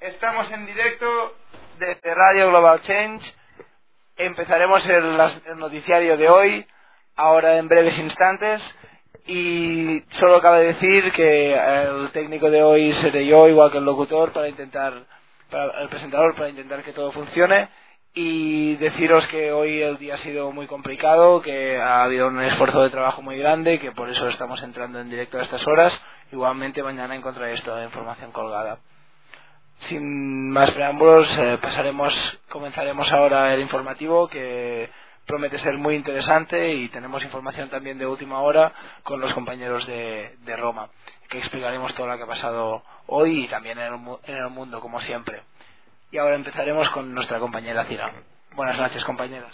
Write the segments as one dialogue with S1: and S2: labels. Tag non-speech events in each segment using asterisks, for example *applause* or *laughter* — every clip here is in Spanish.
S1: Estamos en directo desde Radio Global Change. Empezaremos el, noticiario de hoy, ahora en breves instantes. Y solo cabe decir que el técnico de hoy seré yo, igual que el locutor, para intentar, para el presentador, para intentar que todo funcione. Y deciros que hoy el día ha sido muy complicado, que ha habido un esfuerzo de trabajo muy grande, que por eso estamos entrando en directo a estas horas. Igualmente mañana encontraréis toda la información colgada sin más preámbulos, eh, pasaremos, comenzaremos ahora el informativo que promete ser muy interesante y tenemos información también de última hora con los compañeros de, Roma, que explicaremos todo lo que ha pasado hoy y también en el, mundo, como siempre. Y ahora empezaremos con nuestra compañera Cira. Buenas noches, compañeras.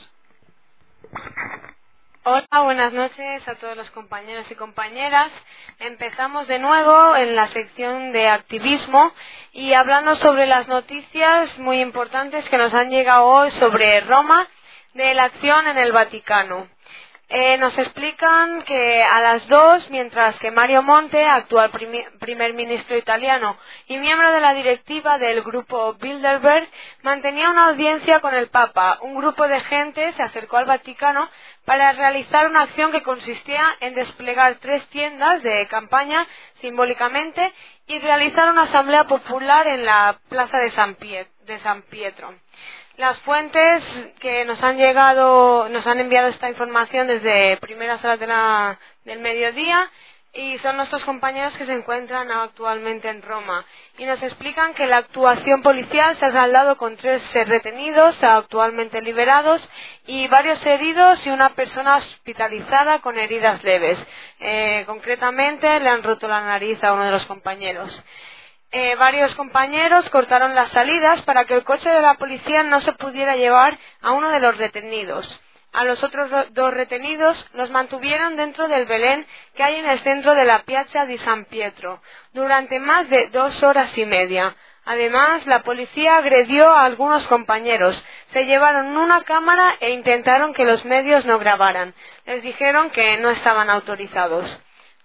S2: Hola, buenas noches a todos los compañeros y compañeras. Empezamos de nuevo en la sección de activismo y hablando sobre las noticias muy importantes que nos han llegado hoy sobre Roma de la acción en el Vaticano. Eh, nos explican que a las dos, mientras que Mario Monte, actual primer ministro italiano y miembro de la directiva del grupo Bilderberg, mantenía una audiencia con el Papa, un grupo de gente se acercó al Vaticano para realizar una acción que consistía en desplegar tres tiendas de campaña simbólicamente y realizar una asamblea popular en la plaza de San, Pietro. Las fuentes que nos han llegado, nos han enviado esta información desde primeras horas del mediodía y son nuestros compañeros que se encuentran actualmente en Roma y nos explican que la actuación policial se ha saldado con tres retenidos actualmente liberados y varios heridos y una persona hospitalizada con heridas leves. Eh, concretamente le han roto la nariz a uno de los compañeros. Eh, varios compañeros cortaron las salidas para que el coche de la policía no se pudiera llevar a uno de los retenidos. A los otros dos retenidos los mantuvieron dentro del Belén que hay en el centro de la Piazza di San Pietro durante más de dos horas y media. Además, la policía agredió a algunos compañeros, se llevaron una cámara e intentaron que los medios no grabaran. Les dijeron que no estaban autorizados.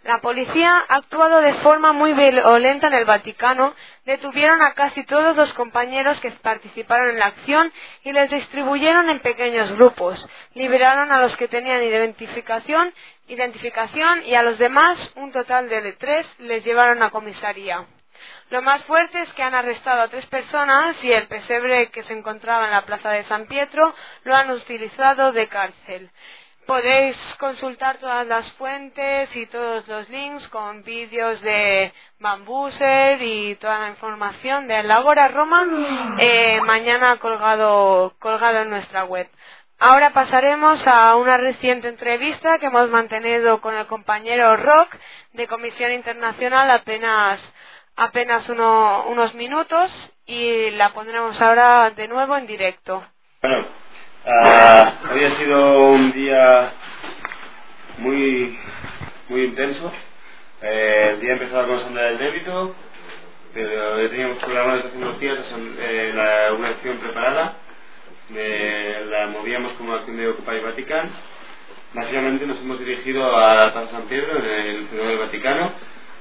S2: La policía ha actuado de forma muy violenta en el Vaticano, detuvieron a casi todos los compañeros que participaron en la acción y les distribuyeron en pequeños grupos. Liberaron a los que tenían identificación, identificación y a los demás, un total de tres, les llevaron a comisaría. Lo más fuerte es que han arrestado a tres personas y el pesebre que se encontraba en la plaza de San Pietro lo han utilizado de cárcel. Podéis consultar todas las fuentes y todos los links con vídeos de Bambuser y toda la información de Labora Roma eh, mañana colgado, colgado en nuestra web. Ahora pasaremos a una reciente entrevista que hemos mantenido con el compañero Rock de Comisión Internacional apenas, apenas unos minutos y la pondremos ahora de nuevo en directo.
S3: Ah, había sido un día muy muy intenso. Eh, el día empezaba con asamblea del débito, pero ya teníamos programado desde hace unos días eh, una acción preparada. la movíamos como acción de Occupy Vaticano. Básicamente nos hemos dirigido a la Plaza San Pedro, en el centro del Vaticano,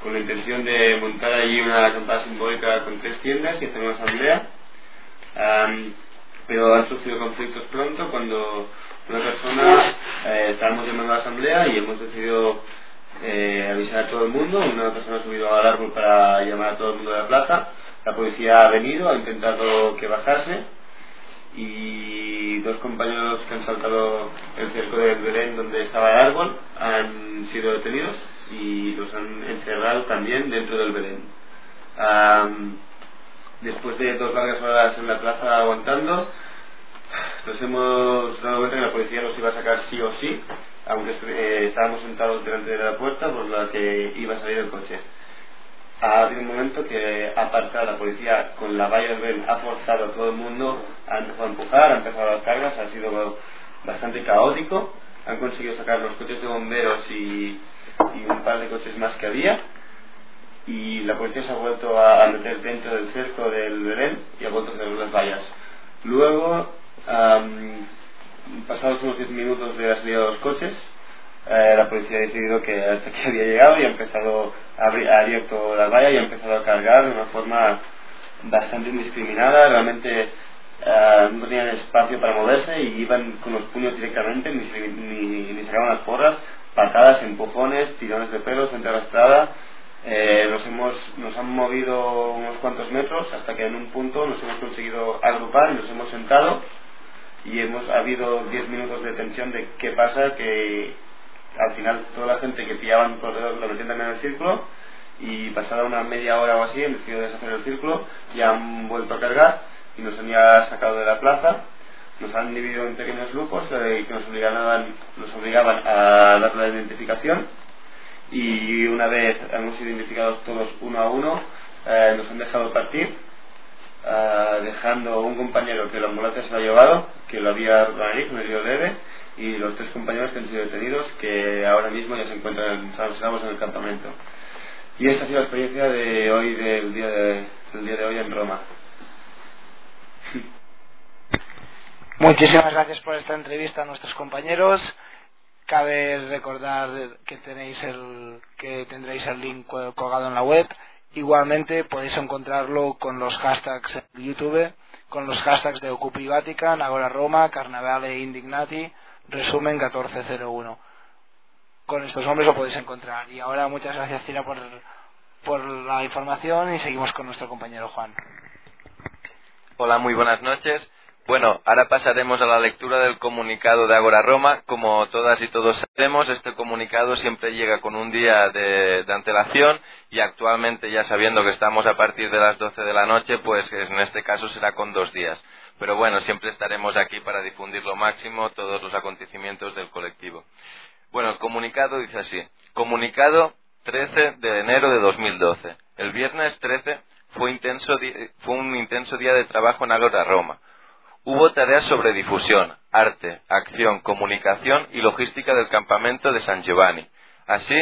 S3: con la intención de montar allí una acampada simbólica con tres tiendas y hacer una asamblea pero han surgido conflictos pronto cuando una persona, eh, estábamos llamando a la asamblea y hemos decidido eh, avisar a todo el mundo, una persona ha subido al árbol para llamar a todo el mundo de la plaza, la policía ha venido, ha intentado que bajase. Y dos compañeros que han saltado el cerco del Belén donde estaba el árbol han sido detenidos y los han encerrado también dentro del Belén. Después de dos largas horas en la plaza aguantando, nos hemos dado cuenta que la policía nos iba a sacar sí o sí, aunque eh, estábamos sentados delante de la puerta por la que iba a salir el coche. ha habido un momento que aparte la policía con la valla del Ben ha forzado a todo el mundo, ha empezado a empujar, ha empezado las cargas, ha sido bastante caótico, han conseguido sacar los coches de bomberos y, un par de coches más que había y la policía se ha vuelto a meter dentro del cerco del Belén y ha vuelto a cerrar las vallas. Luego, pasados unos 10 minutos de la salida de los coches, eh, la policía ha decidido que hasta aquí *laughs* había llegado y ha empezado a abrir, ha abierto la valla y ha empezado a cargar de una forma bastante indiscriminada. Realmente eh, no tenían espacio para moverse y iban con los puños directamente, ni, ni, ni sacaban las porras, patadas, empujones, tirones de pelo, gente arrastrada. Eh, nos, hemos, nos han movido unos cuantos metros hasta que en un punto nos hemos conseguido agrupar y nos hemos sentado y hemos habido 10 minutos de tensión de qué pasa, que al final toda la gente que pillaban por lo metían también en el círculo y pasada una media hora o así han decidido deshacer el círculo y han vuelto a cargar y nos han ya sacado de la plaza. Nos han dividido en pequeños grupos eh, que nos obligaban, nos obligaban a dar la identificación y una vez hemos sido identificados todos uno a uno eh, nos han dejado partir eh, dejando un compañero que la ambulancia se lo ha llevado que lo había roto la nariz, leve y los tres compañeros que han sido detenidos que ahora mismo ya se encuentran salvos en el campamento. Y esta ha sido la experiencia de hoy, del día de, del día de hoy en Roma.
S1: Muchísimas gracias por esta entrevista a nuestros compañeros. Cabe recordar que tenéis el que tendréis el link colgado en la web. Igualmente podéis encontrarlo con los hashtags en YouTube, con los hashtags de Ocupi Vatican, Agora Roma, Carnavale Indignati, resumen 1401. Con estos nombres lo podéis encontrar. Y ahora muchas gracias Cira por, por la información y seguimos con nuestro compañero Juan.
S4: Hola, muy buenas noches. Bueno, ahora pasaremos a la lectura del comunicado de Agora Roma. Como todas y todos sabemos, este comunicado siempre llega con un día de, antelación y actualmente, ya sabiendo que estamos a partir de las 12 de la noche, pues en este caso será con dos días. Pero bueno, siempre estaremos aquí para difundir lo máximo todos los acontecimientos del colectivo. Bueno, el comunicado dice así. Comunicado 13 de enero de 2012. El viernes 13 fue, intenso, fue un intenso día de trabajo en Agora Roma. Hubo tareas sobre difusión, arte, acción, comunicación y logística del campamento de San Giovanni, así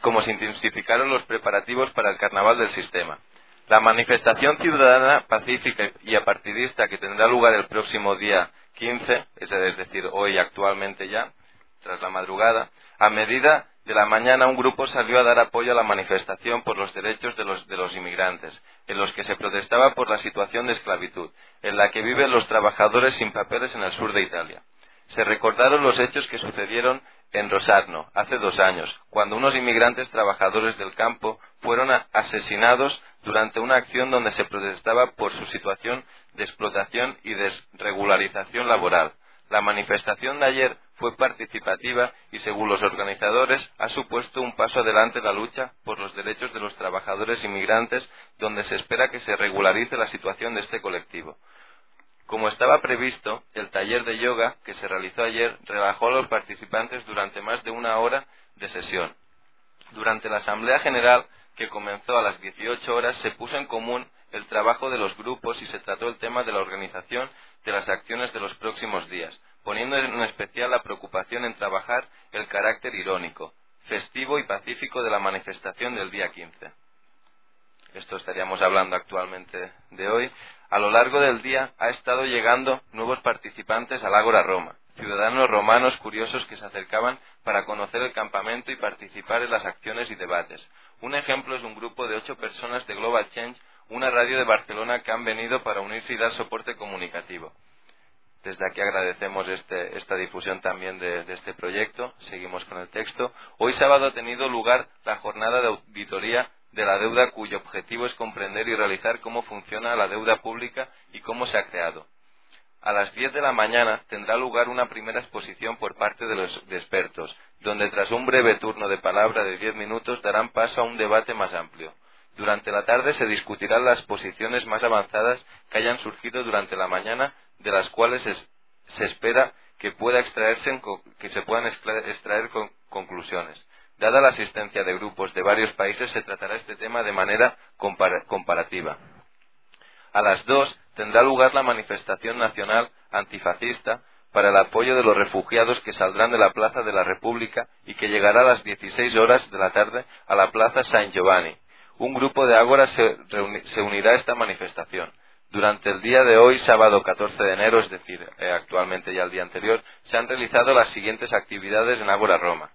S4: como se intensificaron los preparativos para el carnaval del sistema. La manifestación ciudadana pacífica y apartidista que tendrá lugar el próximo día 15, es decir, hoy actualmente ya, tras la madrugada, a medida de la mañana un grupo salió a dar apoyo a la manifestación por los derechos de los, inmigrantes, en los que se protestaba por la situación de esclavitud, en la que viven los trabajadores sin papeles en el sur de Italia. Se recordaron los hechos que sucedieron en Rosarno, hace dos años, cuando unos inmigrantes trabajadores del campo fueron asesinados durante una acción donde se protestaba por su situación de explotación y desregularización laboral. La manifestación de ayer fue participativa y, según los organizadores, ha supuesto un paso adelante en la lucha por los derechos de los trabajadores inmigrantes, donde se espera que se regularice la situación de este colectivo. Como estaba previsto, el taller de yoga que se realizó ayer relajó a los participantes durante más de una hora de sesión. Durante la Asamblea General que comenzó a las 18 horas, se puso en común el trabajo de los grupos y se trató el tema de la organización de las acciones de los próximos días, poniendo en especial la preocupación en trabajar el carácter irónico, festivo y pacífico de la manifestación del día 15. Esto estaríamos hablando actualmente de hoy. A lo largo del día ha estado llegando nuevos participantes al Ágora Roma, ciudadanos romanos curiosos que se acercaban para conocer el campamento y participar en las acciones y debates. Un ejemplo es un grupo de ocho personas de Global Change, una radio de Barcelona que han venido para unirse y dar soporte comunicativo. Desde aquí agradecemos este, esta difusión también de, este proyecto. Seguimos con el texto. Hoy sábado ha tenido lugar la jornada de auditoría de la deuda cuyo objetivo es comprender y realizar cómo funciona la deuda pública y cómo se ha creado. A las 10 de la mañana tendrá lugar una primera exposición por parte de los expertos, donde tras un breve turno de palabra de 10 minutos darán paso a un debate más amplio. Durante la tarde se discutirán las posiciones más avanzadas que hayan surgido durante la mañana, de las cuales es, se espera que pueda extraerse que se puedan extraer con conclusiones. Dada la asistencia de grupos de varios países, se tratará este tema de manera comparativa. A las dos tendrá lugar la manifestación nacional antifascista para el apoyo de los refugiados que saldrán de la Plaza de la República y que llegará a las 16 horas de la tarde a la Plaza San Giovanni. Un grupo de ágoras se, unirá a esta manifestación. Durante el día de hoy, sábado 14 de enero, es decir, eh, actualmente ya el día anterior, se han realizado las siguientes actividades en Ágora Roma.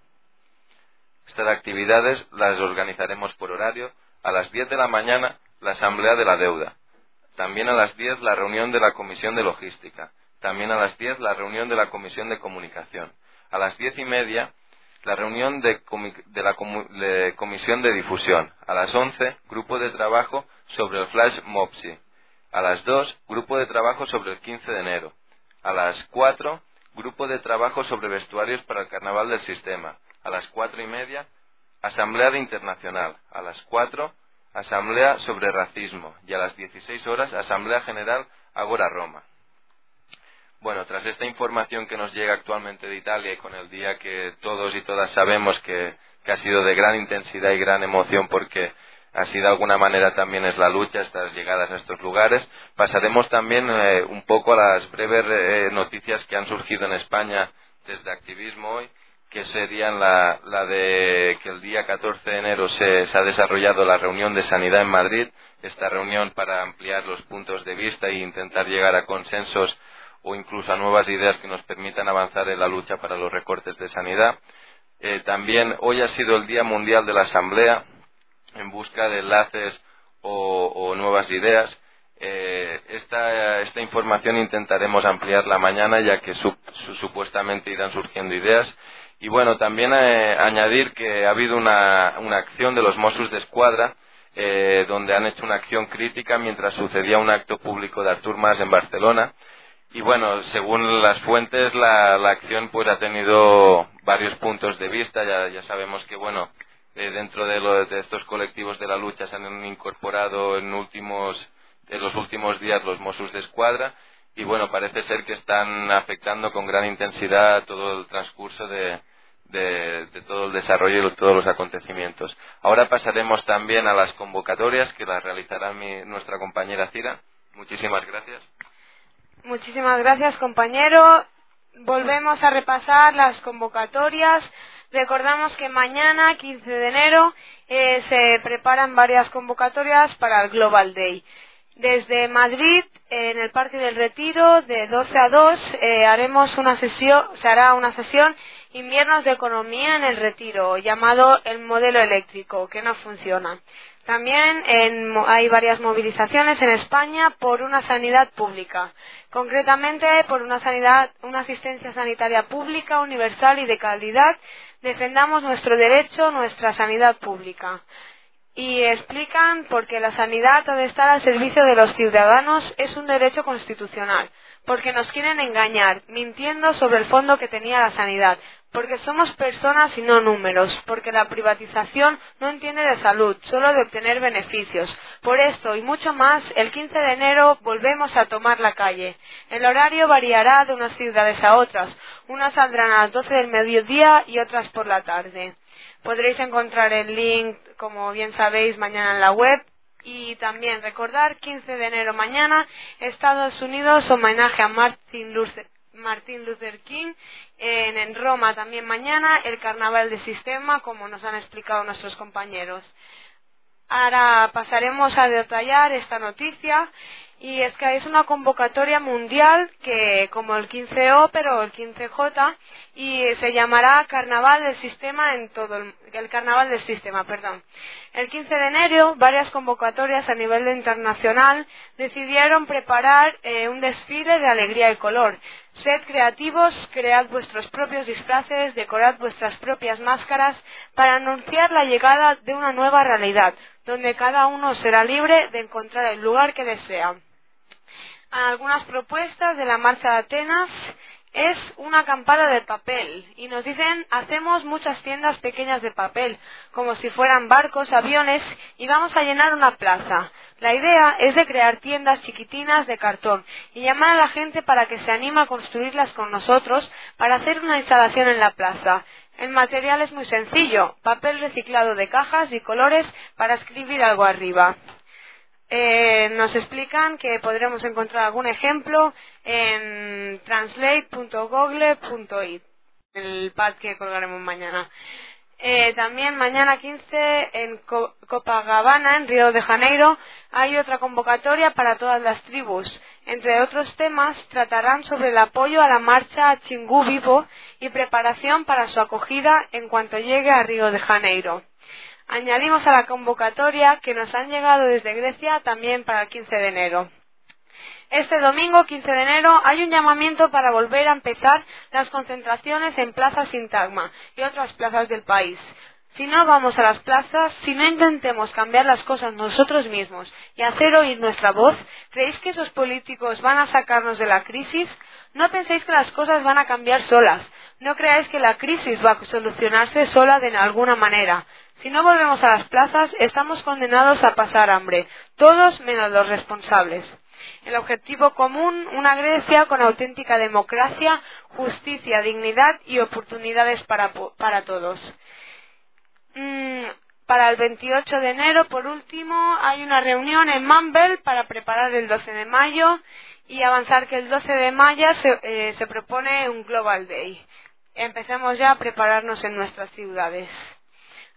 S4: Estas actividades las organizaremos por horario. A las 10 de la mañana, la Asamblea de la Deuda. También a las 10, la reunión de la Comisión de Logística. También a las 10 la reunión de la Comisión de Comunicación. A las diez y media la reunión de, la Comisión de Difusión. A las 11 grupo de trabajo sobre el Flash Mopsi. A las 2 grupo de trabajo sobre el 15 de enero. A las 4 grupo de trabajo sobre vestuarios para el Carnaval del Sistema. A las cuatro y media Asamblea de Internacional. A las 4 Asamblea sobre Racismo. Y a las 16 horas Asamblea General Agora Roma. Bueno, tras esta información que nos llega actualmente de Italia y con el día que todos y todas sabemos que, ha sido de gran intensidad y gran emoción porque así de alguna manera también es la lucha, estas llegadas a estos lugares, pasaremos también eh, un poco a las breves eh, noticias que han surgido en España desde activismo hoy, que serían la, de que el día 14 de enero se, se ha desarrollado la reunión de sanidad en Madrid, esta reunión para ampliar los puntos de vista e intentar llegar a consensos o incluso a nuevas ideas que nos permitan avanzar en la lucha para los recortes de sanidad. Eh, también hoy ha sido el Día Mundial de la Asamblea en busca de enlaces o, nuevas ideas. Eh, esta, información intentaremos ampliarla mañana ya que supuestamente irán surgiendo ideas. Y bueno, también eh, añadir que ha habido una, acción de los Mossos de Escuadra donde han hecho una acción crítica mientras sucedía un acto público de Artur Mas en Barcelona y bueno, según las fuentes, la, acción pues ha tenido varios puntos de vista. Ya, ya sabemos que, bueno, eh, dentro de, de, estos colectivos de la lucha se han incorporado en, últimos, en los últimos días los Mossos de Escuadra. Y bueno, parece ser que están afectando con gran intensidad todo el transcurso de, de, todo el desarrollo y todos los acontecimientos. Ahora pasaremos también a las convocatorias que las realizará mi, nuestra compañera Cira. Muchísimas gracias.
S2: Muchísimas gracias, compañero. Volvemos a repasar las convocatorias. Recordamos que mañana, 15 de enero, eh, se preparan varias convocatorias para el Global Day. Desde Madrid, en el Parque del Retiro, de 12 a 2, eh, haremos una sesión, se hará una sesión Inviernos de Economía en el Retiro, llamado el modelo eléctrico, que no funciona. También hay varias movilizaciones en España por una sanidad pública, concretamente por una sanidad, una asistencia sanitaria pública, universal y de calidad. Defendamos nuestro derecho, nuestra sanidad pública. Y explican por qué la sanidad ha de estar al servicio de los ciudadanos es un derecho constitucional, porque nos quieren engañar, mintiendo sobre el fondo que tenía la sanidad, porque somos personas y no números, porque la privatización no entiende de salud, solo de obtener beneficios. Por esto y mucho más, el 15 de enero volvemos a tomar la calle. El horario variará de unas ciudades a otras. Unas saldrán a las 12 del mediodía y otras por la tarde. Podréis encontrar el link, como bien sabéis, mañana en la web. Y también recordar, 15 de enero mañana, Estados Unidos homenaje a Martin Luther, Luther King en, Roma también mañana el carnaval de sistema, como nos han explicado nuestros compañeros. Ahora pasaremos a detallar esta noticia y es que es una convocatoria mundial que como el 15O pero el 15J y se llamará Carnaval del Sistema en todo el, Carnaval del Sistema, perdón. El 15 de enero varias convocatorias a nivel internacional decidieron preparar eh, un desfile de alegría y color Sed creativos, cread vuestros propios disfraces, decorad vuestras propias máscaras para anunciar la llegada de una nueva realidad, donde cada uno será libre de encontrar el lugar que desea. Algunas propuestas de la Marcha de Atenas es una acampada de papel y nos dicen hacemos muchas tiendas pequeñas de papel, como si fueran barcos, aviones y vamos a llenar una plaza. La idea es de crear tiendas chiquitinas de cartón y llamar a la gente para que se anime a construirlas con nosotros para hacer una instalación en la plaza. El material es muy sencillo, papel reciclado de cajas y colores para escribir algo arriba. Eh, nos explican que podremos encontrar algún ejemplo en translate.google.it, el pad que colgaremos mañana. Eh, también mañana 15 en Copacabana, en Río de Janeiro, hay otra convocatoria para todas las tribus. Entre otros temas, tratarán sobre el apoyo a la marcha Chingú Vivo y preparación para su acogida en cuanto llegue a Río de Janeiro. Añadimos a la convocatoria que nos han llegado desde Grecia también para el 15 de enero. Este domingo 15 de enero hay un llamamiento para volver a empezar las concentraciones en Plaza Sintagma y otras plazas del país. Si no vamos a las plazas, si no intentemos cambiar las cosas nosotros mismos y hacer oír nuestra voz, ¿creéis que esos políticos van a sacarnos de la crisis? No penséis que las cosas van a cambiar solas. No creáis que la crisis va a solucionarse sola de alguna manera. Si no volvemos a las plazas, estamos condenados a pasar hambre, todos menos los responsables el objetivo común, una Grecia con auténtica democracia, justicia, dignidad y oportunidades para, todos. Mm, para el 28 de enero, por último, hay una reunión en Mumble para preparar el 12 de mayo y avanzar que el 12 de mayo eh, se propone un Global Day. Empecemos ya a prepararnos en nuestras ciudades.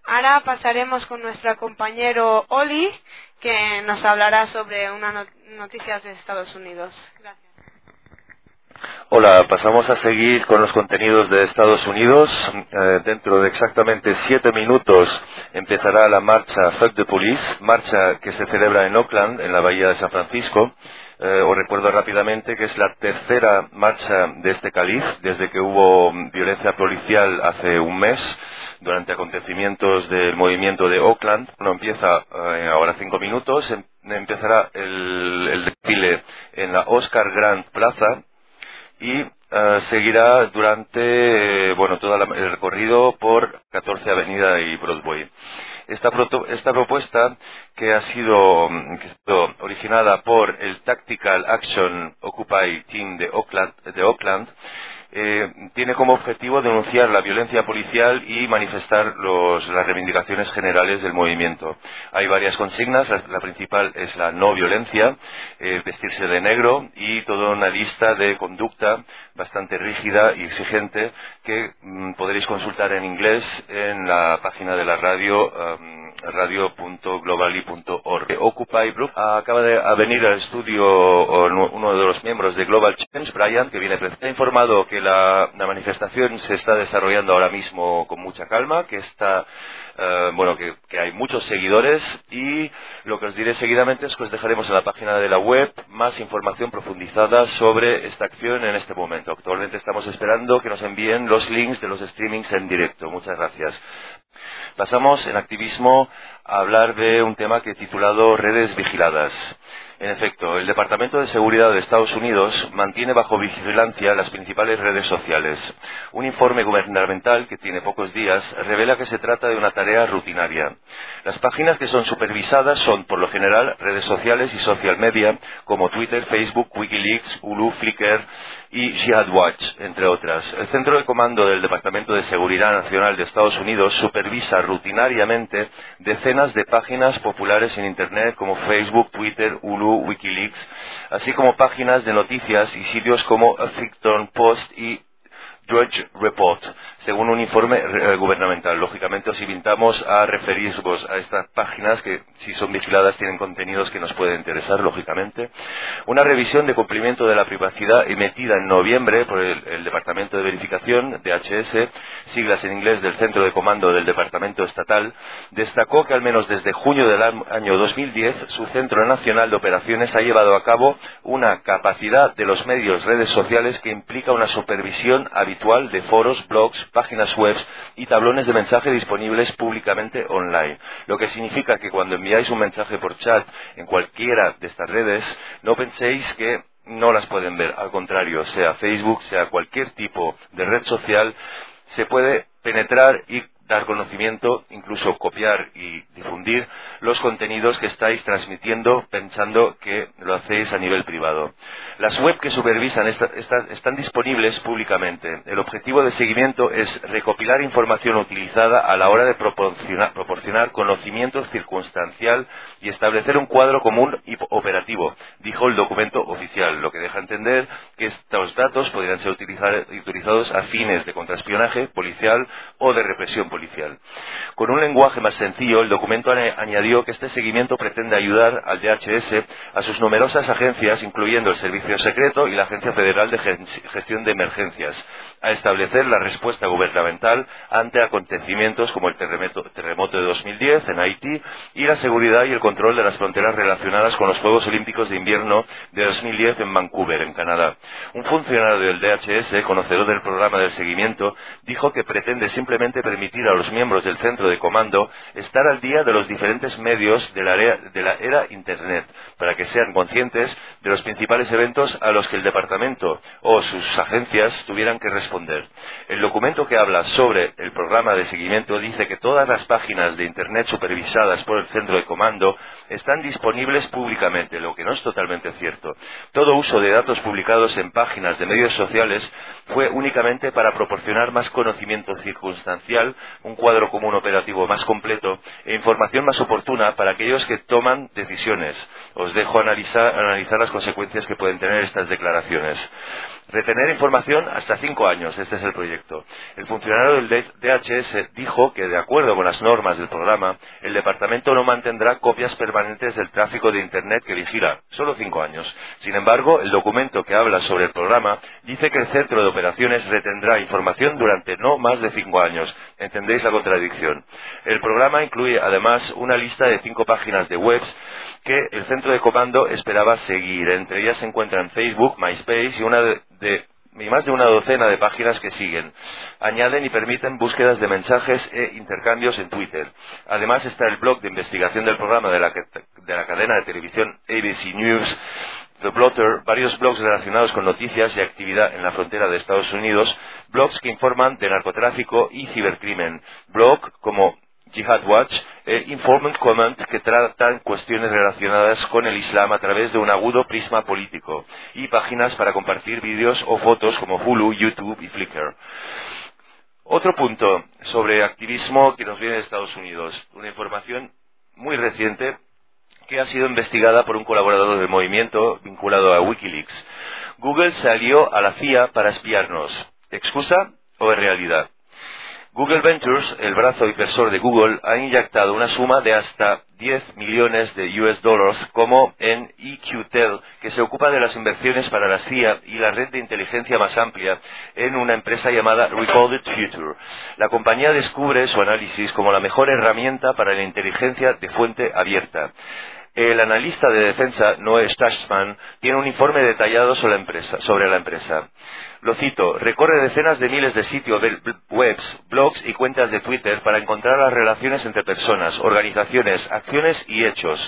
S2: Ahora pasaremos con nuestro compañero Oli, que nos hablará sobre unas noticias de Estados Unidos. Gracias.
S5: Hola, pasamos a seguir con los contenidos de Estados Unidos. Eh, dentro de exactamente siete minutos empezará la marcha Fuck the Police, marcha que se celebra en Oakland, en la bahía de San Francisco. Eh, os recuerdo rápidamente que es la tercera marcha de este caliz desde que hubo violencia policial hace un mes durante acontecimientos del movimiento de Oakland. No empieza eh, ahora cinco minutos, em, empezará el, desfile en la Oscar Grant Plaza y eh, seguirá durante eh, bueno todo el recorrido por 14 Avenida y Broadway. Esta, esta propuesta que ha sido, que ha sido originada por el Tactical Action Occupy Team de Oakland, de Oakland eh, tiene como objetivo denunciar la violencia policial y manifestar las reivindicaciones generales del movimiento. Hay varias consignas, la, principal es la no violencia, eh, vestirse de negro y toda una lista de conducta bastante rígida y exigente que mm, podréis consultar en inglés en la página de la radio. Um, radio.globally.org. Occupy Group acaba de venir al estudio uno de los miembros de Global Change, Brian, que viene ha informado que la, manifestación se está desarrollando ahora mismo con mucha calma, que está eh, bueno, que, hay muchos seguidores y lo que os diré seguidamente es que os dejaremos en la página de la web más información profundizada sobre esta acción en este momento. Actualmente estamos esperando que nos envíen los links de los streamings en directo. Muchas gracias. Pasamos en activismo a hablar de un tema que he titulado redes vigiladas. En efecto, el Departamento de Seguridad de Estados Unidos mantiene bajo vigilancia las principales redes sociales. Un informe gubernamental que tiene pocos días revela que se trata de una tarea rutinaria. Las páginas que son supervisadas son, por lo general, redes sociales y social media como Twitter, Facebook, Wikileaks, Hulu, Flickr, y Jihad Watch, entre otras. El Centro de Comando del Departamento de Seguridad Nacional de Estados Unidos supervisa rutinariamente decenas de páginas populares en Internet como Facebook, Twitter, Hulu, Wikileaks, así como páginas de noticias y sitios como Huffington Post y Drudge Report, según un informe eh, gubernamental. Lógicamente os invitamos a referirvos a estas páginas que, si son vigiladas, tienen contenidos que nos pueden interesar, lógicamente. Una revisión de cumplimiento de la privacidad emitida en noviembre por el, Departamento de Verificación, DHS, siglas en inglés del Centro de Comando del Departamento Estatal, destacó que al menos desde junio del año 2010 su Centro Nacional de Operaciones ha llevado a cabo una capacidad de los medios redes sociales que implica una supervisión habitual de foros, blogs, páginas web y tablones de mensaje disponibles públicamente online. Lo que significa que cuando enviáis un mensaje por chat en cualquiera de estas redes, no penséis que no las pueden ver. Al contrario, sea Facebook, sea cualquier tipo de red social, se puede penetrar y dar conocimiento, incluso copiar y difundir los contenidos que estáis transmitiendo pensando que lo hacéis a nivel privado. Las web que supervisan están disponibles públicamente. El objetivo de seguimiento es recopilar información utilizada a la hora de proporcionar, conocimiento circunstancial y establecer un cuadro común y operativo, dijo el documento oficial, lo que deja entender que estos datos podrían ser utilizados a fines de contraespionaje policial o de represión policial. Con un lenguaje más sencillo, el documento añadió que este seguimiento pretende ayudar al DHS a sus numerosas agencias, incluyendo el Servicio Secreto y la Agencia Federal de Gestión de Emergencias, a establecer la respuesta gubernamental ante acontecimientos como el terremoto, de 2010 en Haití y la seguridad y el control de las fronteras relacionadas con los Juegos Olímpicos de Invierno de 2010 en Vancouver, en Canadá. Un funcionario del DHS, conocedor del programa de seguimiento, dijo que pretende simplemente permitir a los miembros del centro de comando estar al día de los diferentes medios de la era Internet, para que sean conscientes de los principales eventos a los que el departamento o sus agencias tuvieran que responder el documento que habla sobre el programa de seguimiento dice que todas las páginas de Internet supervisadas por el centro de comando están disponibles públicamente, lo que no es totalmente cierto. Todo uso de datos publicados en páginas de medios sociales fue únicamente para proporcionar más conocimiento circunstancial, un cuadro común operativo más completo e información más oportuna para aquellos que toman decisiones. Os dejo analizar, las consecuencias que pueden tener estas declaraciones. Retener información hasta cinco años, este es el proyecto. El funcionario del DHS dijo que, de acuerdo con las normas del programa, el departamento no mantendrá copias permanentes del tráfico de Internet que vigila, solo cinco años. Sin embargo, el documento que habla sobre el programa dice que el centro de operaciones retendrá información durante no más de cinco años. ¿Entendéis la contradicción? El programa incluye además una lista de cinco páginas de webs que el centro de comando esperaba seguir. Entre ellas se encuentran Facebook, MySpace y, una de, más de una docena de páginas que siguen. Añaden y permiten búsquedas de mensajes e intercambios en Twitter. Además está el blog de investigación del programa de la, de la cadena de televisión ABC News, The Blotter, varios blogs relacionados con noticias y actividad en la frontera de Estados Unidos, blogs que informan de narcotráfico y cibercrimen, blog como Jihad Watch, e Informant Command, que tratan cuestiones relacionadas con el Islam a través de un agudo prisma político, y páginas para compartir vídeos o fotos como Hulu, YouTube y Flickr. Otro punto sobre activismo que nos viene de Estados Unidos, una información muy reciente que ha sido investigada por un colaborador del movimiento vinculado a Wikileaks. Google salió a la CIA para espiarnos. ¿Excusa o es realidad? Google Ventures, el brazo inversor de Google, ha inyectado una suma de hasta 10 millones de US dólares como en EQTEL, que se ocupa de las inversiones para la CIA y la red de inteligencia más amplia en una empresa llamada Recorded Future. La compañía descubre su análisis como la mejor herramienta para la inteligencia de fuente abierta. El analista de defensa Noé Stachman tiene un informe detallado. Sobre la empresa. Lo cito, recorre decenas de miles de sitios webs, blogs y cuentas de Twitter para encontrar las relaciones entre personas, organizaciones, acciones y hechos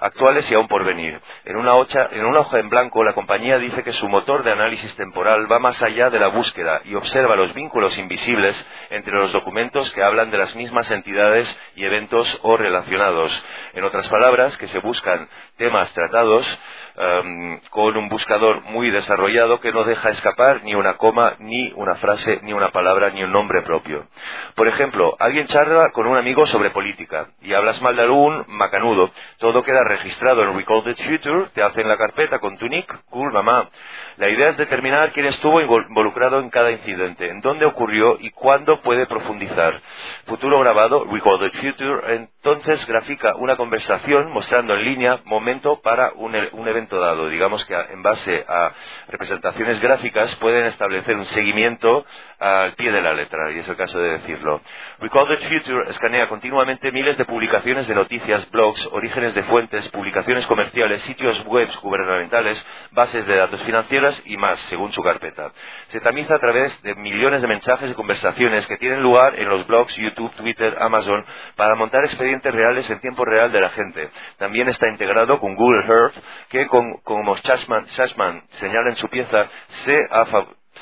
S5: actuales y aún por venir. En una, hoja, en una hoja en blanco, la compañía dice que su motor de análisis temporal va más allá de la búsqueda y observa los vínculos invisibles entre los documentos que hablan de las mismas entidades y eventos o relacionados. En otras palabras, que se buscan temas tratados em, con un buscador muy desarrollado que no deja escapar ni una coma, ni una frase, ni una palabra, ni un nombre propio. Por ejemplo, alguien charla con un amigo sobre política y hablas mal de algún macanudo. Todo queda registrado en Recorded Future, te hacen la carpeta con tu nick, cool mamá. La idea es determinar quién estuvo involucrado en cada incidente, en dónde ocurrió y cuándo puede profundizar. Futuro grabado, Recorded Future, entonces grafica una conversación mostrando en línea momento para un, e, evento dado. Digamos que en base a representaciones gráficas pueden establecer un seguimiento al pie de la letra, y es el caso de decirlo. Recorded Future escanea continuamente miles de publicaciones de noticias, blogs, orígenes de fuentes, publicaciones comerciales, sitios web gubernamentales, bases de datos financieras y más, según su carpeta. Se tamiza a través de millones de mensajes y conversaciones que tienen lugar en los blogs, YouTube, Twitter, Amazon, para montar expedientes reales en tiempo real de la gente. También está integrado con Google Earth, que como Shashman señala en su pieza, se ha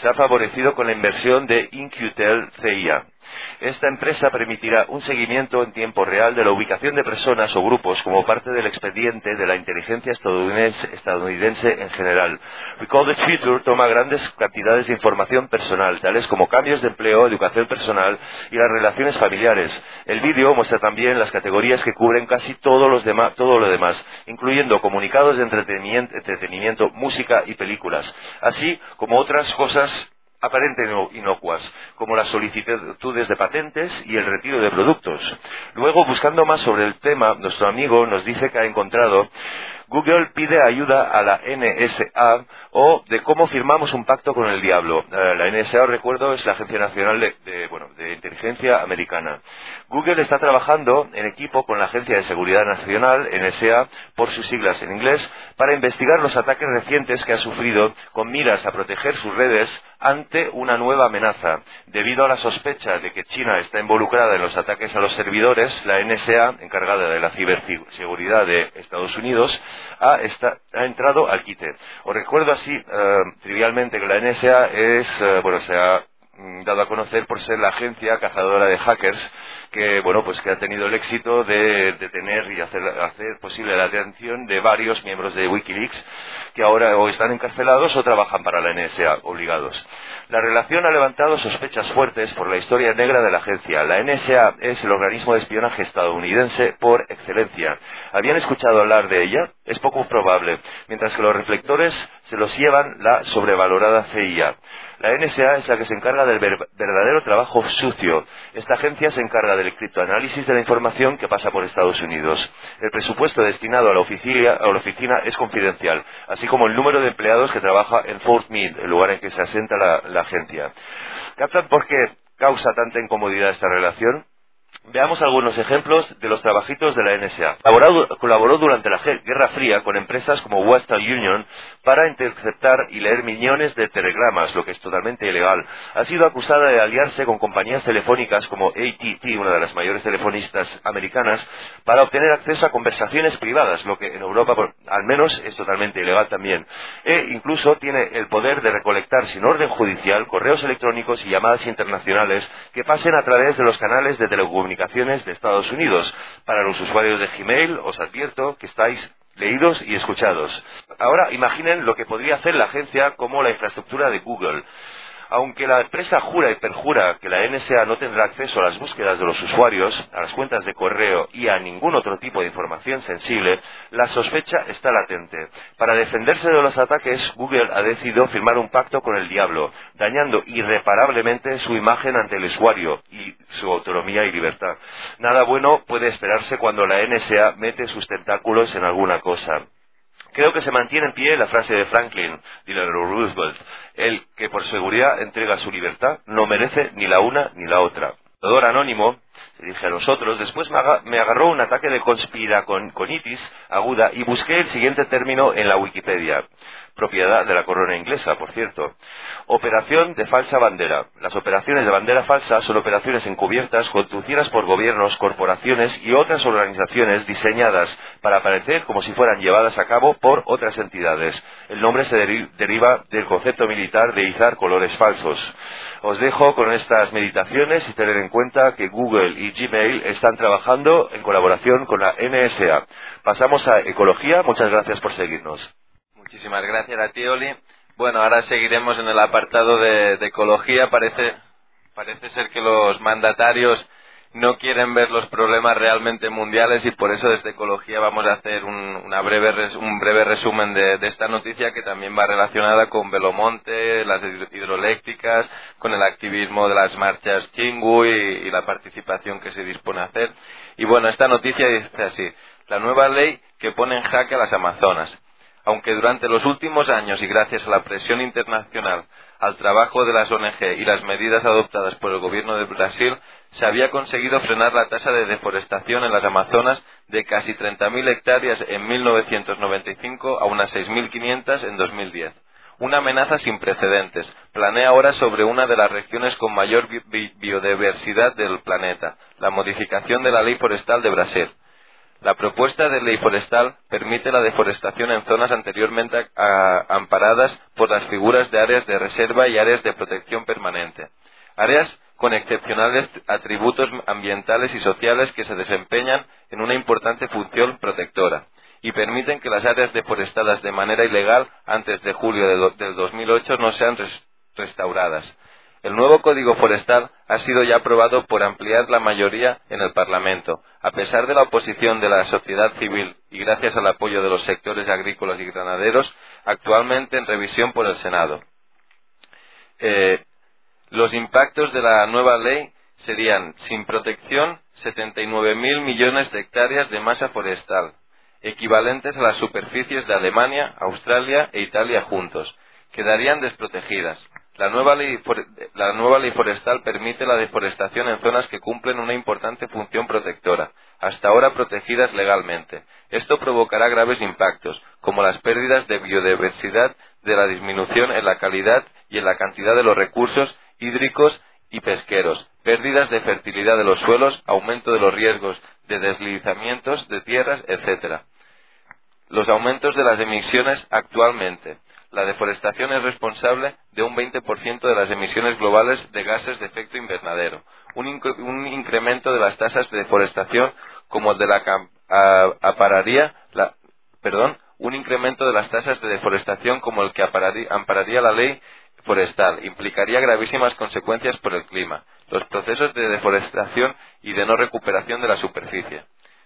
S5: se ha favorecido con la inversión de InQtel CIA. Esta empresa permitirá un seguimiento en tiempo real de la ubicación de personas o grupos como parte del expediente de la inteligencia estadounidense, en general. Recall the Future toma grandes cantidades de información personal, tales como cambios de empleo, educación personal y las relaciones familiares. El vídeo muestra también las categorías que cubren casi todo, los todo lo demás, incluyendo comunicados de entretenimiento, música y películas, así como otras cosas aparentemente inocuas, como las solicitudes de patentes y el retiro de productos. Luego, buscando más sobre el tema, nuestro amigo nos dice que ha encontrado Google pide ayuda a la NSA o de cómo firmamos un pacto con el diablo. Eh, la NSA, recuerdo, es la Agencia Nacional de, de Inteligencia Americana. Google está trabajando en equipo con la Agencia de Seguridad Nacional, NSA, por sus siglas en inglés, para investigar los ataques recientes que ha sufrido con miras a proteger sus redes ante una nueva amenaza. Debido a la sospecha de que China está involucrada en los ataques a los servidores, la NSA, encargada de la ciberseguridad de Estados Unidos, ha, entrado al quite. Os recuerdo así, eh, trivialmente, que la NSA es, eh, bueno, se ha mm, dado a conocer por ser la agencia cazadora de hackers que bueno pues que ha tenido el éxito de detener y hacer, hacer posible la detención de varios miembros de WikiLeaks que ahora o están encarcelados o trabajan para la NSA obligados. La relación ha levantado sospechas fuertes por la historia negra de la agencia. La NSA es el organismo de espionaje estadounidense por excelencia. ¿Habían escuchado hablar de ella? Es poco probable, mientras que los reflectores se los llevan la sobrevalorada CIA. La NSA es la que se encarga del verdadero trabajo sucio. Esta agencia se encarga del criptoanálisis de la información que pasa por Estados Unidos. El presupuesto destinado a la, oficina, es confidencial, así como el número de empleados que trabaja en Fort Meade, el lugar en que se asienta la, la agencia. ¿Captan por qué causa tanta incomodidad esta relación? Veamos algunos ejemplos de los trabajitos de la NSA. Colaboró, durante la Guerra Fría con empresas como Western Union para interceptar y leer millones de telegramas, lo que es totalmente ilegal. Ha sido acusada de aliarse con compañías telefónicas como ATT, una de las mayores telefonistas americanas, para obtener acceso a conversaciones privadas, lo que en Europa al menos es totalmente ilegal también. E incluso tiene el poder de recolectar sin orden judicial correos electrónicos y llamadas internacionales que pasen a través de los canales de telecomunicaciones de Estados Unidos. Para los usuarios de Gmail os advierto que estáis leídos y escuchados. Ahora imaginen lo que podría hacer la agencia como la infraestructura de Google. Aunque la empresa jura y perjura que la NSA no tendrá acceso a las búsquedas de los usuarios, a las cuentas de correo y a ningún otro tipo de información sensible, la sospecha está latente. Para defenderse de los ataques, Google ha decidido firmar un pacto con el diablo, dañando irreparablemente su imagen ante el usuario y su autonomía y libertad. Nada bueno puede esperarse cuando la NSA mete sus tentáculos en alguna cosa. Creo que se mantiene en pie la frase de Franklin Delano Roosevelt, el que por seguridad entrega su libertad no merece ni la una ni la otra. El anónimo, se dije a nosotros, después me agarró un ataque de conspiraconitis aguda y busqué el siguiente término en la Wikipedia propiedad de la corona inglesa, por cierto. Operación de falsa bandera. Las operaciones de bandera falsa son operaciones encubiertas conducidas por gobiernos, corporaciones y otras organizaciones diseñadas para parecer como si fueran llevadas a cabo por otras entidades. El nombre se deriva del concepto militar de izar colores falsos. Os dejo con estas meditaciones y tener en cuenta que Google y Gmail están trabajando en colaboración con la NSA. Pasamos a ecología. Muchas gracias por seguirnos.
S4: Muchísimas gracias a ti, Oli. Bueno, ahora seguiremos en el apartado de, ecología. Parece, parece ser que los mandatarios no quieren ver los problemas realmente mundiales y por eso desde Ecología vamos a hacer un, una breve, un breve resumen de, esta noticia que también va relacionada con Belomonte, las hidroeléctricas, con el activismo de las marchas Chingu y, y la participación que se dispone a hacer. Y bueno, esta noticia dice así, la nueva ley que pone en jaque a las Amazonas aunque durante los últimos años y gracias a la presión internacional, al trabajo de las ONG y las medidas adoptadas por el gobierno de Brasil, se había conseguido frenar la tasa de deforestación en las Amazonas de casi 30.000 hectáreas en 1995 a unas 6.500 en 2010. Una amenaza sin precedentes. Planea ahora sobre una de las regiones con mayor biodiversidad del planeta, la modificación de la ley forestal de Brasil. La propuesta de ley forestal permite la deforestación en zonas anteriormente amparadas por las figuras de áreas de reserva y áreas de protección permanente. Áreas con excepcionales atributos ambientales y sociales que se desempeñan en una importante función protectora y permiten que las áreas deforestadas de manera ilegal antes de julio del 2008 no sean restauradas. El nuevo Código Forestal ha sido ya aprobado por ampliar la mayoría en el Parlamento, a pesar de la oposición de la sociedad civil y gracias al apoyo de los sectores agrícolas y ganaderos, actualmente en revisión por el Senado. Eh, los impactos de la nueva ley serían, sin protección, 79.000 millones de hectáreas de masa forestal, equivalentes a las superficies de Alemania, Australia e Italia juntos, quedarían desprotegidas. La nueva, ley, la nueva ley forestal permite la deforestación en zonas que cumplen una importante función protectora, hasta ahora protegidas legalmente. Esto provocará graves impactos, como las pérdidas de biodiversidad de la disminución en la calidad y en la cantidad de los recursos hídricos y pesqueros, pérdidas de fertilidad de los suelos, aumento de los riesgos de deslizamientos de tierras, etc. Los aumentos de las emisiones actualmente. La deforestación es responsable de un 20% de las emisiones globales de gases de efecto invernadero, un, incremento de las tasas de deforestación como de la incremento de las tasas de deforestación como el que ampararía la ley forestal implicaría gravísimas consecuencias por el clima, los procesos de deforestación y de no recuperación de la superficie.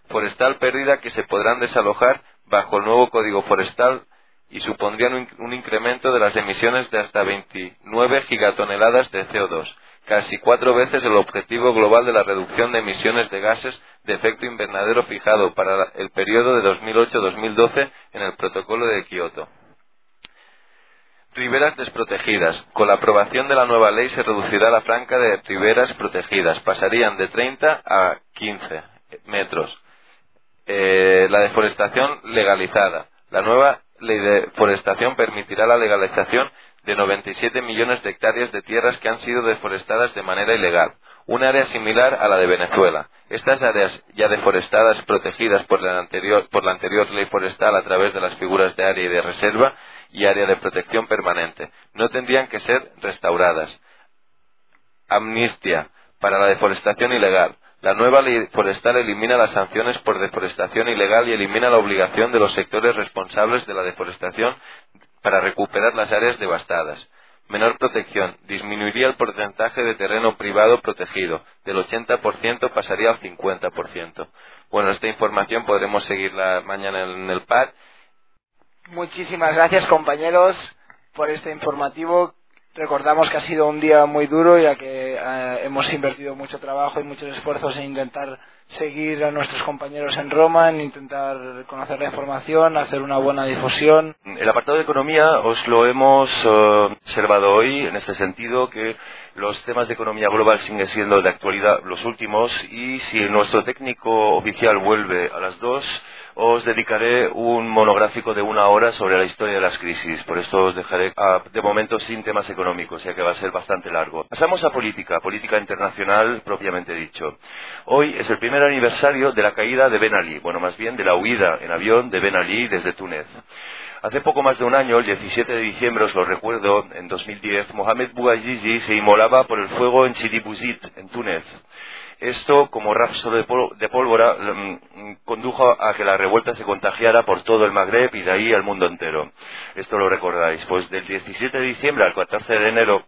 S4: Forestal pérdida que se podrán desalojar bajo el nuevo Código Forestal y supondrían un, incremento de las emisiones de hasta 29 gigatoneladas de CO2, casi cuatro veces el objetivo global de la reducción de emisiones de gases de efecto invernadero fijado para el periodo de 2008-2012 en el Protocolo de Kioto. Riberas desprotegidas. Con la aprobación de la nueva ley se reducirá la franca de riberas protegidas. Pasarían de 30 a 15 metros. Eh, la deforestación legalizada. La nueva ley de forestación permitirá la legalización de 97 millones de hectáreas de tierras que han sido deforestadas de manera ilegal. Un área similar a la de Venezuela. Estas áreas ya deforestadas protegidas por la anterior, por la anterior ley forestal a través de las figuras de área y de reserva y área de protección permanente. No tendrían que ser restauradas. Amnistia para la deforestación ilegal. La nueva ley forestal elimina las sanciones por deforestación ilegal y elimina la obligación de los sectores responsables de la deforestación para recuperar las áreas devastadas. Menor protección. Disminuiría el porcentaje de terreno privado protegido. Del 80% pasaría al 50%. Bueno, esta información podremos seguirla mañana en el PAD
S1: Muchísimas gracias compañeros por este informativo. Recordamos que ha sido un día muy duro ya que eh, hemos invertido mucho trabajo y muchos esfuerzos en intentar seguir a nuestros compañeros en Roma, en intentar conocer la información, hacer una buena difusión.
S5: El apartado de economía os lo hemos eh, observado hoy en este sentido que los temas de economía global siguen siendo de actualidad los últimos y si nuestro técnico oficial vuelve a las dos, os dedicaré un monográfico de una hora sobre la historia de las crisis. Por esto os dejaré ah, de momento sin temas económicos, ya que va a ser bastante largo. Pasamos a política, política internacional propiamente dicho. Hoy es el primer aniversario de la caída de Ben Ali, bueno, más bien de la huida en avión de Ben Ali desde Túnez. Hace poco más de un año, el 17 de diciembre, os lo recuerdo, en 2010, Mohamed Bouazizi se inmolaba por el fuego en Sidi Bouzid, en Túnez. Esto, como rastro de pólvora, mm, condujo a que la revuelta se contagiara por todo el Magreb y de ahí al mundo entero. Esto lo recordáis. Pues del 17 de diciembre al 14 de enero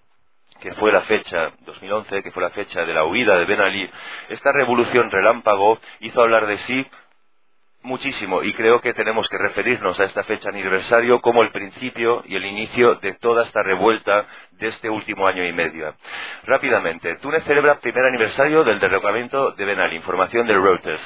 S5: que fue la fecha, 2011, que fue la fecha de la huida de Ben Ali, esta revolución relámpago hizo hablar de sí muchísimo y creo que tenemos que referirnos a esta fecha aniversario como el principio y el inicio de toda esta revuelta de este último año y medio. Rápidamente, Túnez celebra el primer aniversario del derrocamiento de Ben Ali, información del Reuters.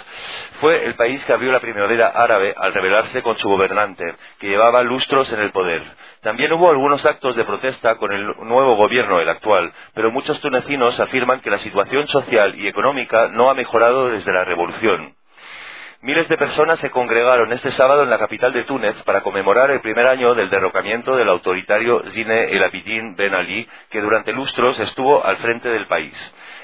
S5: Fue el país que abrió la primavera árabe al rebelarse con su gobernante, que llevaba lustros en el poder. También hubo algunos actos de protesta con el nuevo gobierno, el actual, pero muchos tunecinos afirman que la situación social y económica no ha mejorado desde la revolución. Miles de personas se congregaron este sábado en la capital de Túnez para conmemorar el primer año del derrocamiento del autoritario Zine El Abidine Ben Ali, que durante lustros estuvo al frente del país.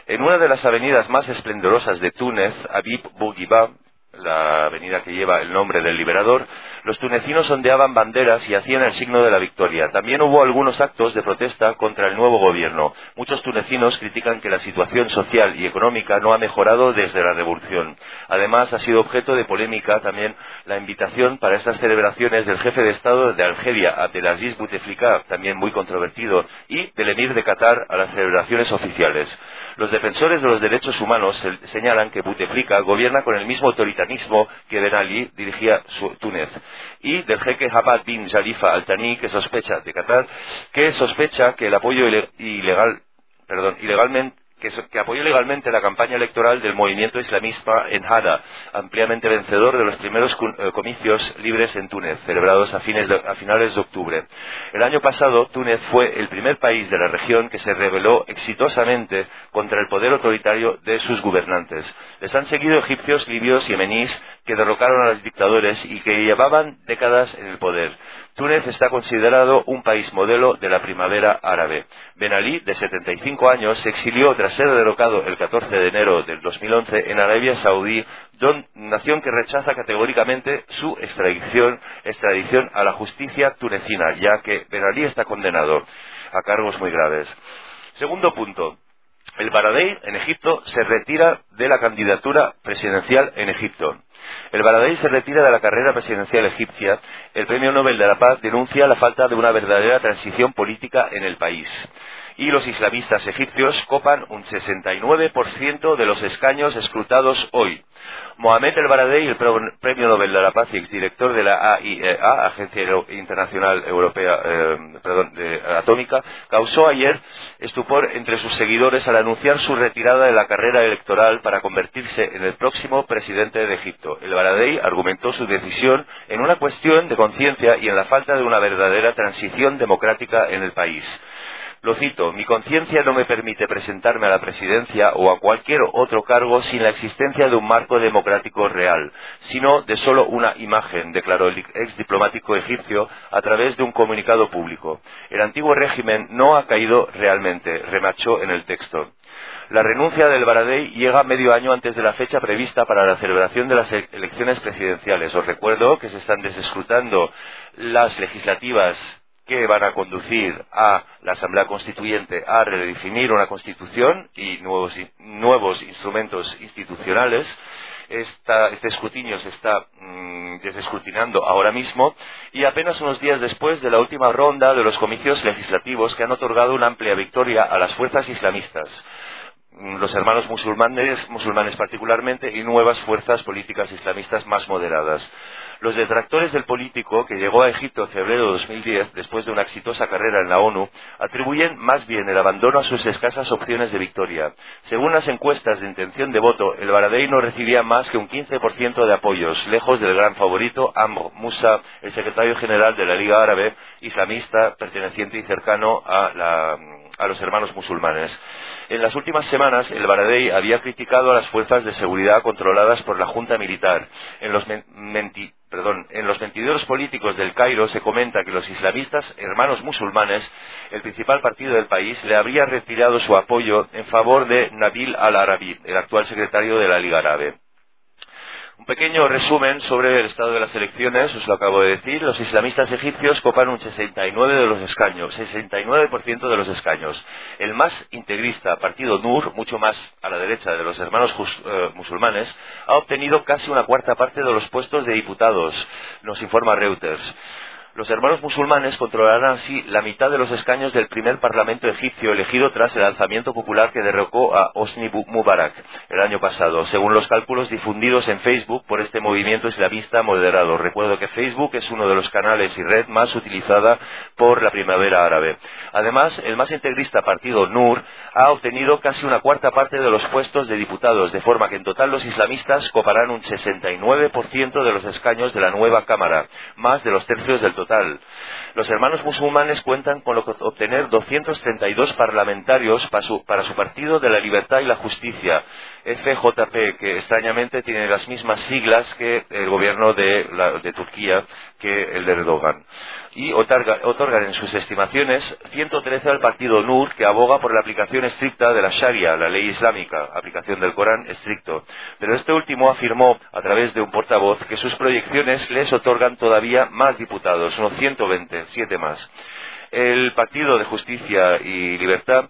S5: En una de las avenidas más esplendorosas de Túnez, Habib Bourguiba, la avenida que lleva el nombre del liberador, Los tunecinos ondeaban banderas y hacían el signo de la victoria. También hubo algunos actos de protesta contra el nuevo gobierno. Muchos tunecinos critican que la situación social y económica no ha mejorado desde la revolución. Además, ha sido objeto de polémica también la invitación para estas celebraciones del jefe de Estado de Algeria, Abdelaziz Bouteflika, también muy controvertido, y del emir de Qatar a las celebraciones oficiales. Los defensores de los derechos humanos señalan que Bouteflika gobierna con el mismo autoritarismo que Ben Ali dirigía Túnez. Y del jeque Hamad bin Jalifa al-Thani que sospecha de Qatar que sospecha que el apoyo ilegal perdón, ilegalmente que, apoyó legalmente la campaña electoral del movimiento islamista en Hada, ampliamente vencedor de los primeros eh, comicios libres en Túnez, celebrados a, a finales de octubre. El año pasado, Túnez fue el primer país de la región que se rebeló exitosamente contra el poder autoritario de sus gobernantes. Les han seguido egipcios, libios yemeníes que derrocaron a los dictadores y que llevaban décadas en el poder. Túnez está considerado un país modelo de la primavera árabe. Ben Ali, de 75 años, se exilió tras ser derrocado el 14 de enero del 2011 en Arabia Saudí, nación que rechaza categóricamente su extradición, extradición a la justicia tunecina, ya que Ben Ali está condenado a cargos muy graves. Segundo punto. El Baradei, en Egipto, se retira de la candidatura presidencial en Egipto. El Baradei se retira de la carrera presidencial egipcia. El Premio Nobel de la Paz denuncia la falta de una verdadera transición política en el país. Y los islamistas egipcios copan un 69% de los escaños escrutados hoy. Mohamed El Baradei, el Premio Nobel de la Paz y exdirector de la AIEA, e Agencia Internacional Europea eh, Atómica, causó ayer estupor entre sus seguidores al anunciar su retirada de la carrera electoral para convertirse en el próximo presidente de Egipto. El Baradei argumentó su decisión en una cuestión de conciencia y en la falta de una verdadera transición democrática en el país. Lo cito, mi conciencia no me permite presentarme a la presidencia o a cualquier otro cargo sin la existencia de un marco democrático real, sino de solo una imagen, declaró el ex diplomático egipcio a través de un comunicado público. El antiguo régimen no ha caído realmente, remachó en el texto. La renuncia del Baradei llega medio año antes de la fecha prevista para la celebración de las elecciones presidenciales. Os recuerdo que se están desescrutando las legislativas que van a conducir a la Asamblea Constituyente a redefinir una Constitución y nuevos, instrumentos institucionales. este escrutinio se está mm, desescrutinando ahora mismo y apenas unos días después de la última ronda de los comicios legislativos que han otorgado una amplia victoria a las fuerzas islamistas mm, los hermanos musulmanes, musulmanes particularmente, y nuevas fuerzas políticas islamistas más moderadas. Los detractores del político, que llegó a Egipto en febrero de 2010, después de una exitosa carrera en la ONU, atribuyen más bien el abandono a sus escasas opciones de victoria. Según las encuestas de intención de voto, el Baradei no recibía más que un 15% de apoyos, lejos del gran favorito Amr Musa, el secretario general de la Liga Árabe, islamista, perteneciente y cercano a, los hermanos musulmanes. En las últimas semanas, el Baradei había criticado a las fuerzas de seguridad controladas por la Junta Militar. En los, en los mentideros políticos del Cairo se comenta que los islamistas hermanos musulmanes, el principal partido del país, le habría retirado su apoyo en favor de Nabil al-Arabi, el actual secretario de la Liga Árabe. Un pequeño resumen sobre el estado de las elecciones, os lo acabo de decir. Los islamistas egipcios copan un 69 de los escaños, 69% de los escaños. El más integrista, partido Nur, mucho más a la derecha de los hermanos eh, musulmanes, ha obtenido casi una cuarta parte de los puestos de diputados, nos informa Reuters. Los hermanos musulmanes controlarán así la mitad de los escaños del primer parlamento egipcio elegido tras el alzamiento popular que derrocó a Hosni Mubarak el año pasado, según los cálculos difundidos en Facebook por este movimiento islamista moderado. Recuerdo que Facebook es uno de los canales y red más utilizada por la primavera árabe. Además, el más integrista partido Nur ha obtenido casi una cuarta parte de los puestos de diputados, de forma que en total los islamistas coparán un 69% de los escaños de la nueva Cámara, más de los tercios del total. Los hermanos musulmanes cuentan con obtener 232 parlamentarios para su, para su Partido de la Libertad y la Justicia, FJP, que extrañamente tiene las mismas siglas que el gobierno de, Turquía, que el de Erdogan y otorga, otorgan en sus estimaciones 113 al partido NUR, que aboga por la aplicación estricta de la Sharia, la ley islámica, aplicación del Corán estricto. Pero este último afirmó, a través de un portavoz, que sus proyecciones les otorgan todavía más diputados, unos 120, siete más. El Partido de Justicia y Libertad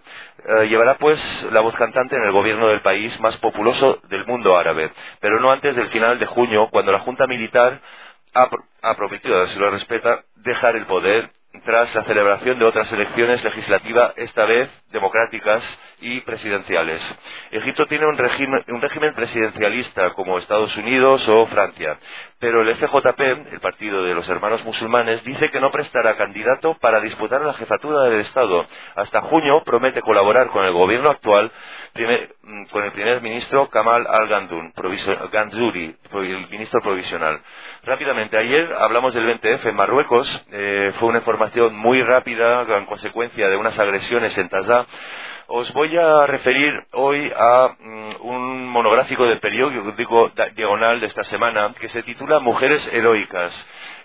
S5: eh, llevará pues la voz cantante en el gobierno del país más populoso del mundo árabe, pero no antes del final de junio, cuando la Junta Militar ha, prometido, si lo respeta, dejar el poder tras la celebración de otras elecciones legislativas, esta vez democráticas y presidenciales. Egipto tiene un régimen, un régimen, presidencialista como Estados Unidos o Francia, pero el FJP, el Partido de los Hermanos Musulmanes, dice que no prestará candidato para disputar la jefatura del Estado. Hasta junio promete colaborar con el gobierno actual, mm, con el primer ministro Kamal al-Ganzuri, el ministro provisional. Rápidamente, ayer hablamos del 20F en Marruecos. Eh, fue una información muy rápida en consecuencia de unas agresiones en Tazá. Os voy a referir hoy a mm, un monográfico del periódico Diagonal de esta semana que se titula Mujeres Heroicas.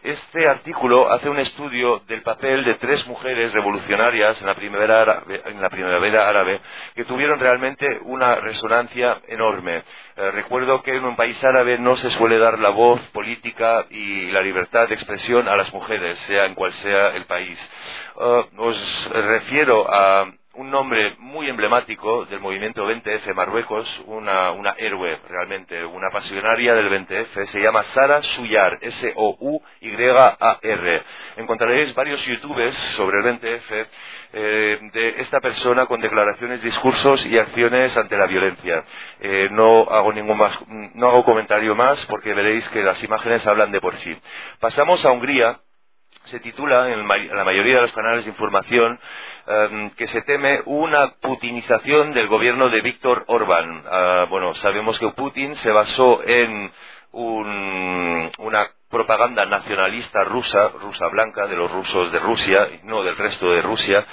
S5: Este artículo hace un estudio del papel de tres mujeres revolucionarias en la primavera árabe, en la primavera árabe que tuvieron realmente una resonancia enorme. Eh, recuerdo que en un país árabe no se suele dar la voz política y la libertad de expresión a las mujeres, sea en cual sea el país. Eh, os refiero a un nombre muy emblemático del movimiento 20F Marruecos, una, una héroe realmente, una pasionaria del 20F, se llama Sara Suyar, S-O-U-Y-A-R. Encontraréis varios youtubers sobre el 20F eh, de esta persona con declaraciones, discursos y acciones ante la violencia. Eh, no hago ningún más, no hago comentario más porque veréis que las imágenes hablan de por sí. Pasamos a Hungría, se titula en la mayoría de los canales de información em, que se teme una putinización del gobierno de Víctor Orbán. Ah, bueno, sabemos que Putin se basó en una propaganda nacionalista rusa, rusa blanca, de los rusos de Rusia, no del resto de Rusia,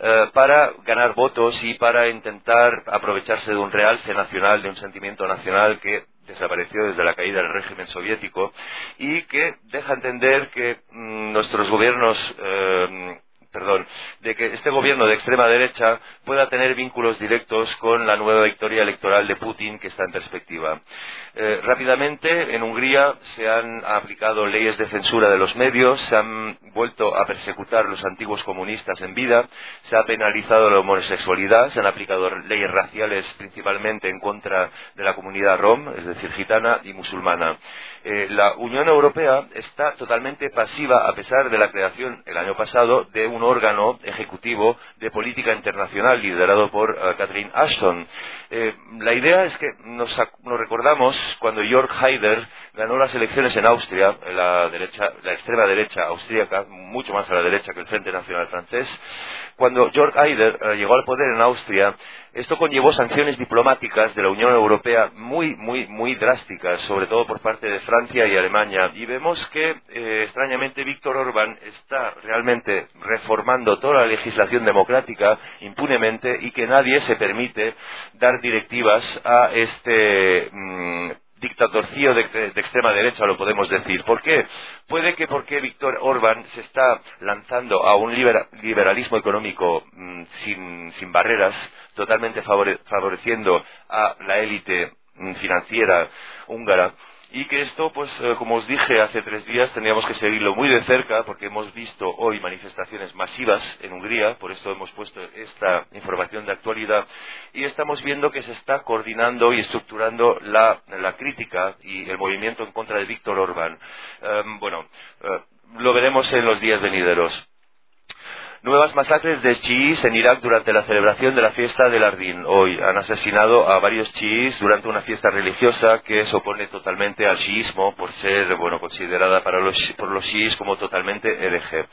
S5: eh, para ganar votos y para intentar aprovecharse de un realce nacional, de un sentimiento nacional que desapareció desde la caída del régimen soviético y que deja entender que mm, nuestros gobiernos eh, perdón, de que este gobierno de extrema derecha pueda tener vínculos directos con la nueva victoria electoral de Putin que está en perspectiva. Eh, rápidamente, en Hungría se han aplicado leyes de censura de los medios, se han vuelto a persecutar los antiguos comunistas en vida, se ha penalizado la homosexualidad, se han aplicado leyes raciales principalmente en contra de la comunidad rom, es decir, gitana y musulmana. Eh, la Unión Europea está totalmente pasiva a pesar de la creación el año pasado de un órgano ejecutivo de política internacional liderado por uh, Catherine Ashton. Eh, la idea es que nos, recordamos cuando Jörg Haider ganó las elecciones en Austria, la, derecha, la extrema derecha austríaca, mucho más a la derecha que el Frente Nacional francés, cuando Jörg Haider eh, llegó al poder en Austria, esto conllevó sanciones diplomáticas de la Unión Europea muy, muy, muy drásticas, sobre todo por parte de Francia y Alemania. Y vemos que, eh, extrañamente, Víctor Orbán está realmente reformando toda la legislación democrática impunemente y que nadie se permite dar directivas a este mm, dictatorcío de, extrema derecha, lo podemos decir. ¿Por qué? Puede que porque Víctor Orbán se está lanzando a un liberalismo económico mm, sin, barreras, totalmente favoreciendo a la élite mm, financiera húngara, y que esto, pues, eh, como os dije hace tres días, tendríamos que seguirlo muy de cerca porque hemos visto hoy manifestaciones masivas en Hungría, por esto hemos puesto esta información de actualidad y estamos viendo que se está coordinando y estructurando la, crítica y el movimiento en contra de Víctor Orbán. Em, bueno, eh, lo veremos en los días venideros. Nuevas masacres de chiíes en Irak durante la celebración de la fiesta del Ardín. Hoy han asesinado a varios chiíes durante una fiesta religiosa que se opone totalmente al chiismo por ser, bueno, considerada para los, por los chiíes como totalmente hereje.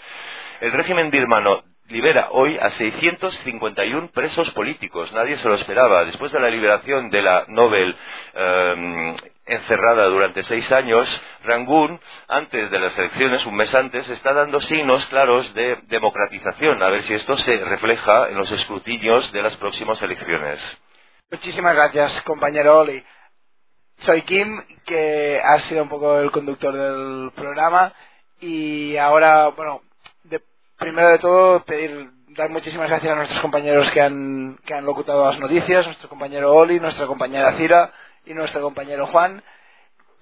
S5: El régimen birmano libera hoy a 651 presos políticos. Nadie se lo esperaba. Después de la liberación de la Nobel em, encerrada durante seis años, Rangún, antes de las elecciones, un mes antes, está dando signos claros de democratización. A ver si esto se refleja en los escrutinios de las próximas elecciones.
S1: Muchísimas gracias, compañero Oli. Soy Kim, que ha sido un poco el conductor del programa y ahora, bueno, primero de todo, pedir, dar muchísimas gracias a nuestros compañeros que han, que han locutado las noticias, nuestro compañero Oli, nuestra compañera Cira y nuestro compañero Juan.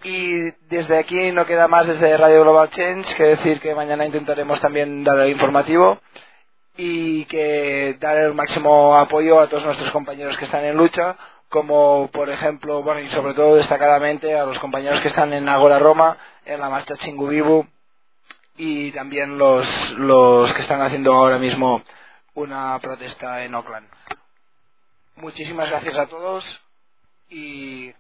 S1: Y desde aquí no queda más desde Radio Global Change que decir que mañana intentaremos también dar el informativo y que dar el máximo apoyo a todos nuestros compañeros que están en lucha, como por ejemplo, bueno, y sobre todo destacadamente a los compañeros que están en Agora Roma, en la marcha Chingubibu y también los, los que están haciendo ahora mismo una protesta en Oakland. Muchísimas gracias a todos y